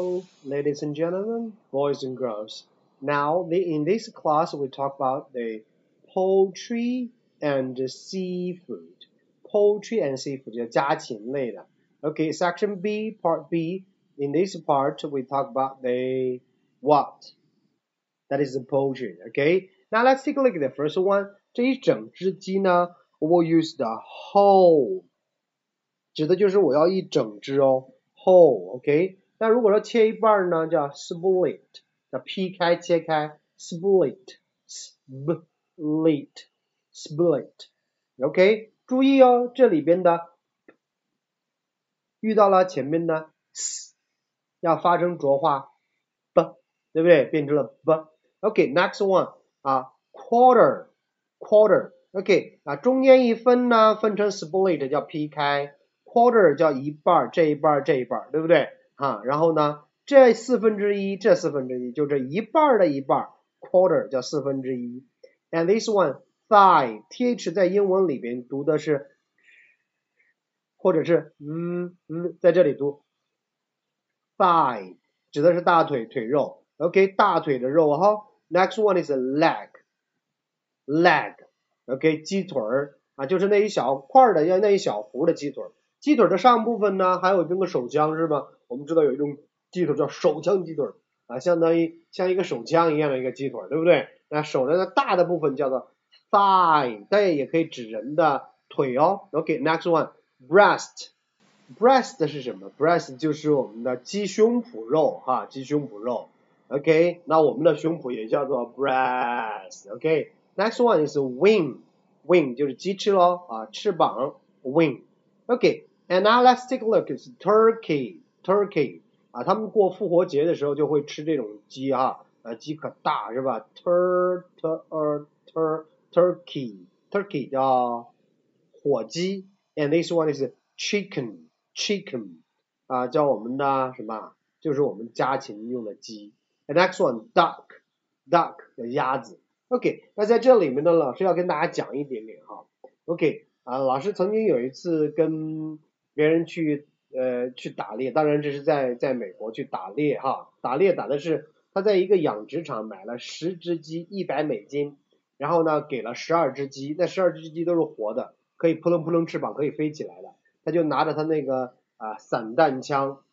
Hello, ladies and gentlemen, boys and girls. Now, the, in this class, we talk about the poultry and seafood. Poultry and seafood 就家禽类的。Okay, section B, part B. In this part, we talk about the what? That is the poultry. Okay. Now let's take a look at the first one. 这一整只鸡呢，we will use the whole，指的就是我要一整只哦，whole。OK。 那如果说切一半呢，叫 split，叫劈开、切开，split，split，split。OK。注意哦，这里边的遇到了前面的 s，要发生浊化 b，对不对？变成了 b。OK，next one 啊，quarter。quarter，OK，啊，中间一分呢，分成 split 叫劈开，quarter 叫一半，这一半这一半，对不对？啊，然后呢，这四分之一，这四分之一，就这一半的一半，quarter 叫四分之一。And this one thigh，th 在英文里边读的是，或者是嗯嗯，在这里读 thigh，指的是大腿腿肉，OK，大腿的肉哈。Next one is leg。leg，OK，鸡腿儿啊，就是那一小块的，要那一小糊的鸡腿儿。鸡腿的上部分呢，还有这个手枪是吧？我们知道有一种鸡腿叫手枪鸡腿啊，相当于像一个手枪一样的一个鸡腿，对不对？那手的大的部分叫做 thigh，但也可以指人的腿哦。OK，next one，breast，breast 是什么？breast 就是我们的鸡胸脯肉哈，鸡胸脯肉。OK，那我们的胸脯也叫做 breast。OK。Next one is wing. Wing 就是鸡翅喽啊，翅膀 wing. OK and now let's take a look. It's turkey. Turkey 啊，他们过复活节的时候就会吃这种鸡哈，啊鸡可大是吧？Tur tur tur turkey turkey 叫火鸡，and this one is chicken chicken 啊，叫我们的什么？就是我们家禽用的鸡。And next one duck duck 叫鸭子。OK，那在这里面呢，老师要跟大家讲一点点哈。OK，啊，老师曾经有一次跟别人去呃去打猎，当然这是在在美国去打猎哈，打猎打的是他在一个养殖场买了十只鸡，一百美金，然后呢给了十二只鸡，那十二只鸡都是活的，可以扑棱扑棱翅膀可以飞起来的，他就拿着他那个啊散弹枪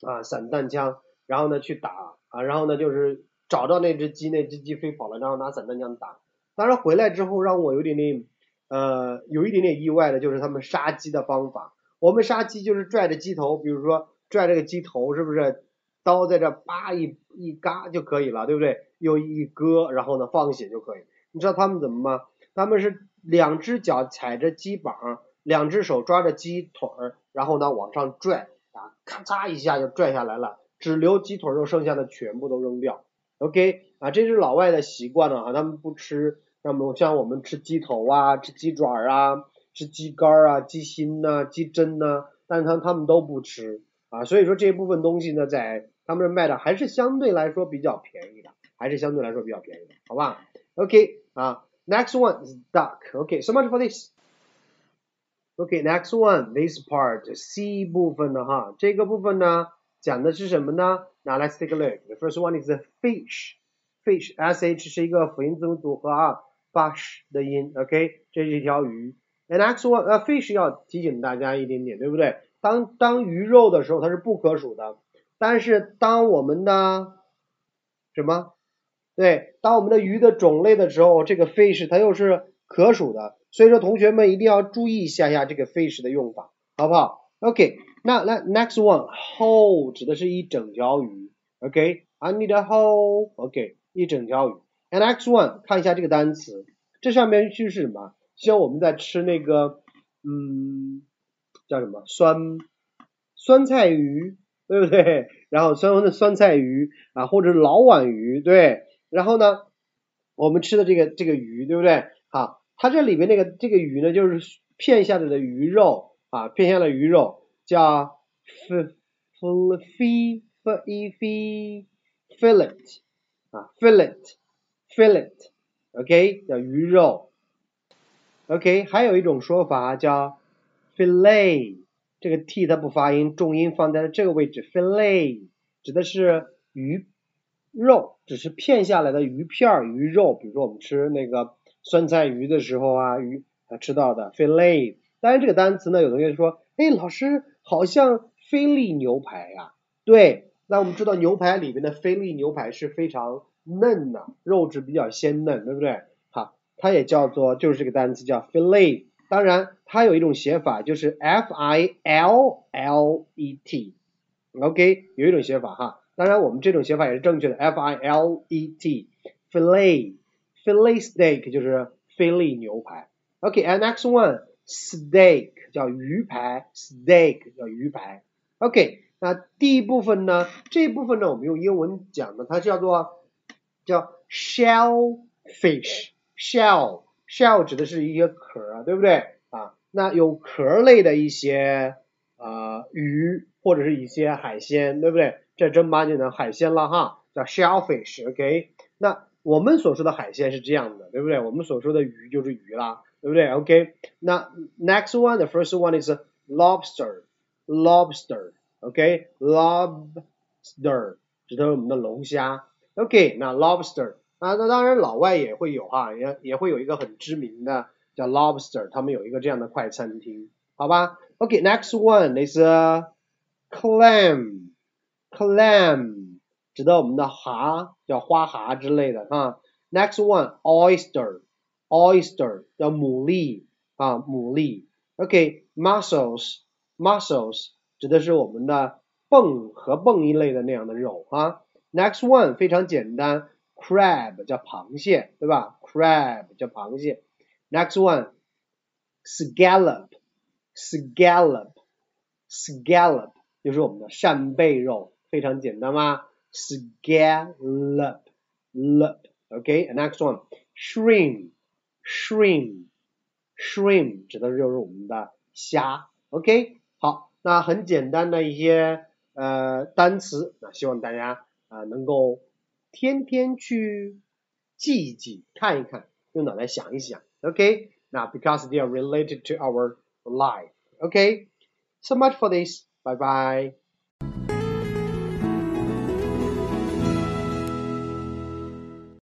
啊散弹枪，然后呢去打啊，然后呢就是。找到那只鸡，那只鸡飞跑了，然后拿散弹枪打。当然回来之后让我有点点，呃，有一点点意外的就是他们杀鸡的方法。我们杀鸡就是拽着鸡头，比如说拽这个鸡头，是不是？刀在这叭一一嘎就可以了，对不对？又一割，然后呢放血就可以。你知道他们怎么吗？他们是两只脚踩着鸡膀，两只手抓着鸡腿儿，然后呢往上拽，啊，咔嚓一下就拽下来了，只留鸡腿肉，剩下的全部都扔掉。OK 啊，这是老外的习惯了啊，他们不吃，那么像我们吃鸡头啊，吃鸡爪啊，吃鸡肝啊，鸡心呐，鸡胗呐，但是他他们都不吃啊，所以说这部分东西呢，在他们这卖的还是相对来说比较便宜的，还是相对来说比较便宜的，好吧？OK 啊，Next one is duck，OK，so much for this。OK，next one，this part，C 部分的哈，这个部分呢，讲的是什么呢？Now let's take a look. The first one is a fish. Fish, sh 是一个辅音字母组合啊，fish 的音，OK，这是一条鱼。And next one, 呃，fish 要提醒大家一点点，对不对？当当鱼肉的时候，它是不可数的。但是当我们的什么？对，当我们的鱼的种类的时候，这个 fish 它又是可数的。所以说，同学们一定要注意一下下这个 fish 的用法，好不好？OK，那那 next one whole 指的是一整条鱼，OK，I need a whole，OK，一整条鱼。And next one 看一下这个单词，这上面是是什么？像我们在吃那个，嗯，叫什么酸酸菜鱼，对不对？然后酸酸的酸菜鱼啊，或者老碗鱼，对。然后呢，我们吃的这个这个鱼，对不对？好，它这里边那个这个鱼呢，就是片下来的鱼肉。啊，片下的鱼肉叫 f f fi f i fi fillet 啊 fillet fillet，OK 叫鱼肉，OK 还有一种说法叫 fillet，这个 t 它不发音，重音放在了这个位置 fillet 指的是鱼肉，只是片下来的鱼片、鱼肉。比如说我们吃那个酸菜鱼的时候啊，鱼啊吃到的 fillet。当然这个单词呢，有同学说，哎，老师好像菲力牛排呀。对，那我们知道牛排里面的菲力牛排是非常嫩的，肉质比较鲜嫩，对不对？它也叫做就是这个单词叫 fillet。当然，它有一种写法，就是 f i l l e t，OK，有一种写法哈。当然，我们这种写法也是正确的，f i l e t，fillet，fillet steak 就是菲力牛排。OK，and next one，steak 叫鱼排，steak 叫鱼排。OK，那第一部分呢，这一部分呢，我们用英文讲的，它叫做叫 shellfish。Shell，shell 指的是一些壳，对不对啊？那有壳类的一些呃鱼或者是一些海鲜，对不对？这正八经的海鲜了哈，叫 shellfish，OK？那我们所说的海鲜是这样的，对不对？我们所说的鱼就是鱼啦，对不对？OK？那 next one，the first one is lobster，lobster，OK？lobster 指的是我们的龙虾，OK？那 lobster。啊，那当然老外也会有哈，也也会有一个很知名的叫 Lobster，他们有一个这样的快餐厅，好吧？OK，next one is clam，clam 指的我们的蛤，叫花蛤之类的啊。Next one oyster，oyster 叫牡蛎啊，牡蛎。OK，mussels，mussels 指的是我们的蚌和蚌一类的那样的肉啊。Next one 非常简单。Crab 叫螃蟹，对吧？crab 叫螃蟹。Next one scallop scallop scallop 就是我们的扇贝肉，非常简单吗？scallop lop OK next one shrimp shrimp shrimp 指的就是我们的虾。OK 好，那很简单的一些呃单词，那希望大家啊能够。天天去记一记，看一看，用脑袋想一想，OK？那 because they are related to our life，OK？So much for this，bye bye。